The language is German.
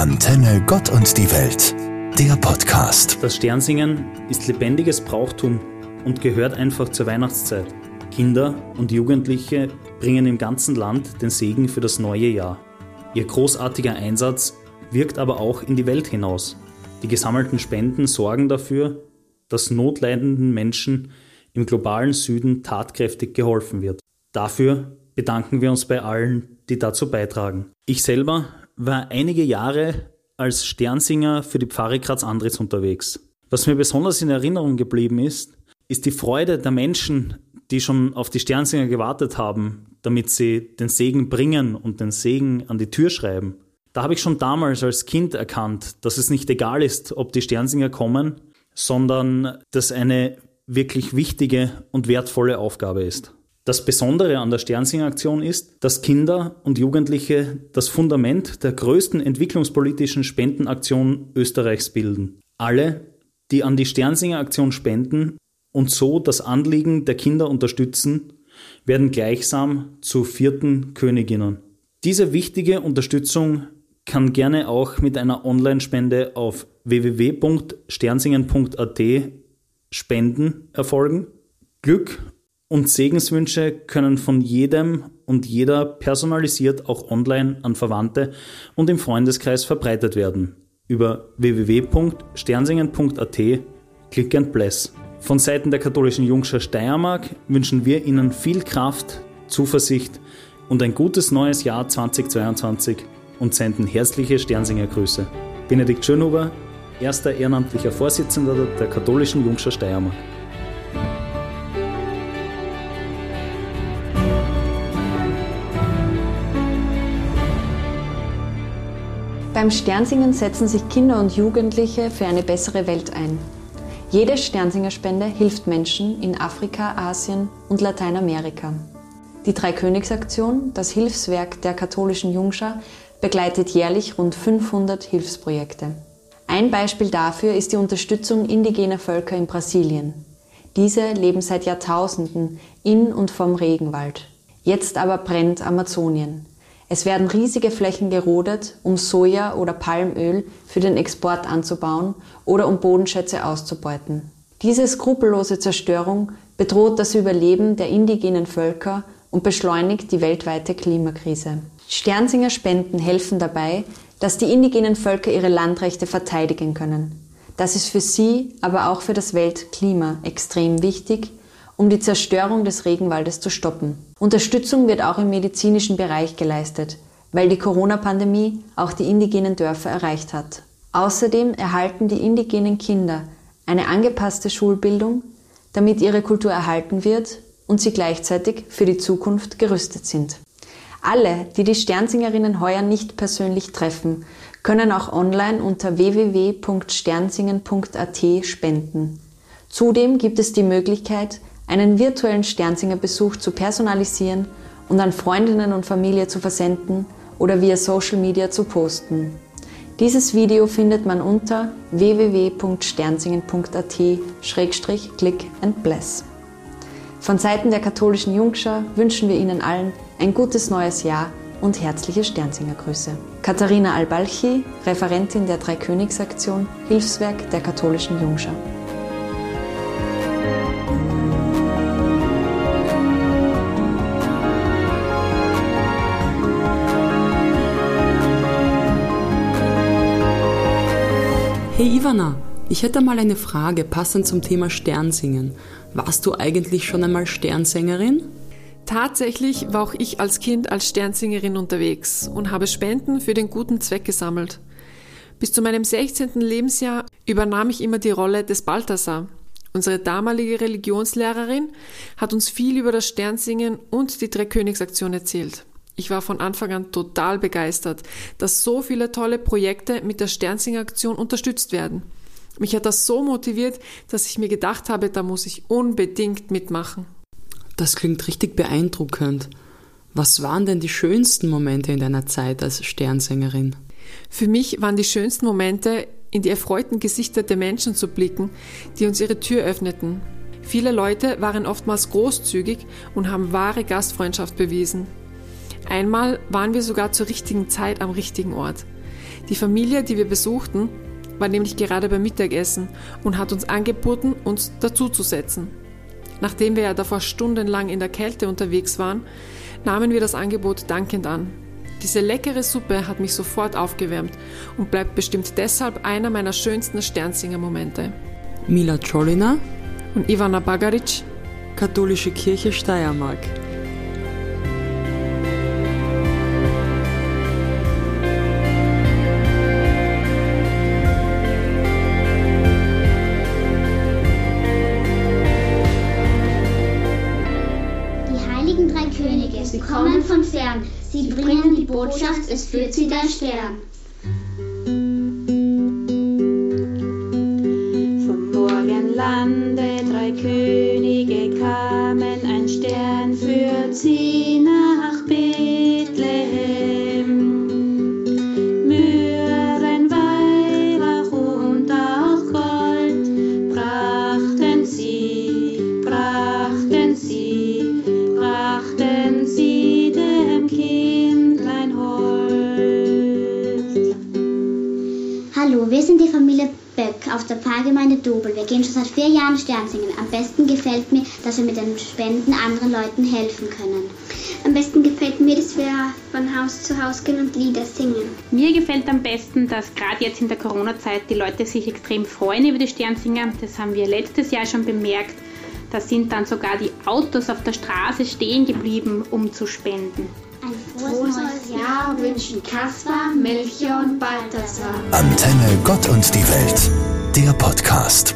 Antenne Gott und die Welt, der Podcast. Das Sternsingen ist lebendiges Brauchtum und gehört einfach zur Weihnachtszeit. Kinder und Jugendliche bringen im ganzen Land den Segen für das neue Jahr. Ihr großartiger Einsatz wirkt aber auch in die Welt hinaus. Die gesammelten Spenden sorgen dafür, dass notleidenden Menschen im globalen Süden tatkräftig geholfen wird. Dafür bedanken wir uns bei allen, die dazu beitragen. Ich selber war einige Jahre als Sternsinger für die Pfarre Graz-Andritz unterwegs. Was mir besonders in Erinnerung geblieben ist, ist die Freude der Menschen, die schon auf die Sternsinger gewartet haben, damit sie den Segen bringen und den Segen an die Tür schreiben. Da habe ich schon damals als Kind erkannt, dass es nicht egal ist, ob die Sternsinger kommen, sondern dass eine wirklich wichtige und wertvolle Aufgabe ist. Das Besondere an der Sternsinger-Aktion ist, dass Kinder und Jugendliche das Fundament der größten entwicklungspolitischen Spendenaktion Österreichs bilden. Alle, die an die Sternsinger-Aktion spenden und so das Anliegen der Kinder unterstützen, werden gleichsam zu vierten Königinnen. Diese wichtige Unterstützung kann gerne auch mit einer Online-Spende auf www.sternsingen.at spenden erfolgen. Glück und Segenswünsche können von jedem und jeder personalisiert auch online an Verwandte und im Freundeskreis verbreitet werden. Über www.sternsingen.at Click and Bless. Von Seiten der katholischen Jungschar Steiermark wünschen wir Ihnen viel Kraft, Zuversicht und ein gutes neues Jahr 2022 und senden herzliche Sternsinger Grüße. Benedikt Schönhuber, erster ehrenamtlicher Vorsitzender der katholischen Jungschar Steiermark. Beim Sternsingen setzen sich Kinder und Jugendliche für eine bessere Welt ein. Jede Sternsingerspende hilft Menschen in Afrika, Asien und Lateinamerika. Die Dreikönigsaktion, das Hilfswerk der katholischen Jungschar, begleitet jährlich rund 500 Hilfsprojekte. Ein Beispiel dafür ist die Unterstützung indigener Völker in Brasilien. Diese leben seit Jahrtausenden in und vom Regenwald. Jetzt aber brennt Amazonien. Es werden riesige Flächen gerodet, um Soja oder Palmöl für den Export anzubauen oder um Bodenschätze auszubeuten. Diese skrupellose Zerstörung bedroht das Überleben der indigenen Völker und beschleunigt die weltweite Klimakrise. Sternsinger Spenden helfen dabei, dass die indigenen Völker ihre Landrechte verteidigen können. Das ist für sie, aber auch für das Weltklima extrem wichtig um die Zerstörung des Regenwaldes zu stoppen. Unterstützung wird auch im medizinischen Bereich geleistet, weil die Corona-Pandemie auch die indigenen Dörfer erreicht hat. Außerdem erhalten die indigenen Kinder eine angepasste Schulbildung, damit ihre Kultur erhalten wird und sie gleichzeitig für die Zukunft gerüstet sind. Alle, die die Sternsingerinnen heuer nicht persönlich treffen, können auch online unter www.sternsingen.at spenden. Zudem gibt es die Möglichkeit, einen virtuellen Sternsinger-Besuch zu personalisieren und an Freundinnen und Familie zu versenden oder via Social Media zu posten. Dieses Video findet man unter www.sternsingen.at-click and bless. Von Seiten der katholischen Jungschar wünschen wir Ihnen allen ein gutes neues Jahr und herzliche Sternsingergrüße. Katharina Albalchi, Referentin der Dreikönigsaktion, Hilfswerk der katholischen Jungschar. Hey Ivana, ich hätte mal eine Frage passend zum Thema Sternsingen. Warst du eigentlich schon einmal Sternsängerin? Tatsächlich war auch ich als Kind als Sternsingerin unterwegs und habe Spenden für den guten Zweck gesammelt. Bis zu meinem 16. Lebensjahr übernahm ich immer die Rolle des Balthasar. Unsere damalige Religionslehrerin hat uns viel über das Sternsingen und die Dreikönigsaktion erzählt. Ich war von Anfang an total begeistert, dass so viele tolle Projekte mit der Sternsinger-Aktion unterstützt werden. Mich hat das so motiviert, dass ich mir gedacht habe, da muss ich unbedingt mitmachen. Das klingt richtig beeindruckend. Was waren denn die schönsten Momente in deiner Zeit als Sternsängerin? Für mich waren die schönsten Momente, in die erfreuten Gesichter der Menschen zu blicken, die uns ihre Tür öffneten. Viele Leute waren oftmals großzügig und haben wahre Gastfreundschaft bewiesen. Einmal waren wir sogar zur richtigen Zeit am richtigen Ort. Die Familie, die wir besuchten, war nämlich gerade beim Mittagessen und hat uns angeboten, uns dazuzusetzen. Nachdem wir ja davor stundenlang in der Kälte unterwegs waren, nahmen wir das Angebot dankend an. Diese leckere Suppe hat mich sofort aufgewärmt und bleibt bestimmt deshalb einer meiner schönsten Sternsinger-Momente. Mila Czolina und Ivana Bagaric, Katholische Kirche Steiermark. Sie bringen die Botschaft, es führt sie der Stern. Vom Morgenlande drei Könige Hallo, wir sind die Familie Böck aus der Pfarrgemeinde Dobel. Wir gehen schon seit vier Jahren Sternsingen. Am besten gefällt mir, dass wir mit den Spenden anderen Leuten helfen können. Am besten gefällt mir, dass wir von Haus zu Haus gehen und Lieder singen. Mir gefällt am besten, dass gerade jetzt in der Corona-Zeit die Leute sich extrem freuen über die Sternsinger. Das haben wir letztes Jahr schon bemerkt. Da sind dann sogar die Autos auf der Straße stehen geblieben, um zu spenden. Ein frohes neues Jahr wünschen Kaspar, Melchior und Balthasar. Antenne Gott und die Welt, der Podcast.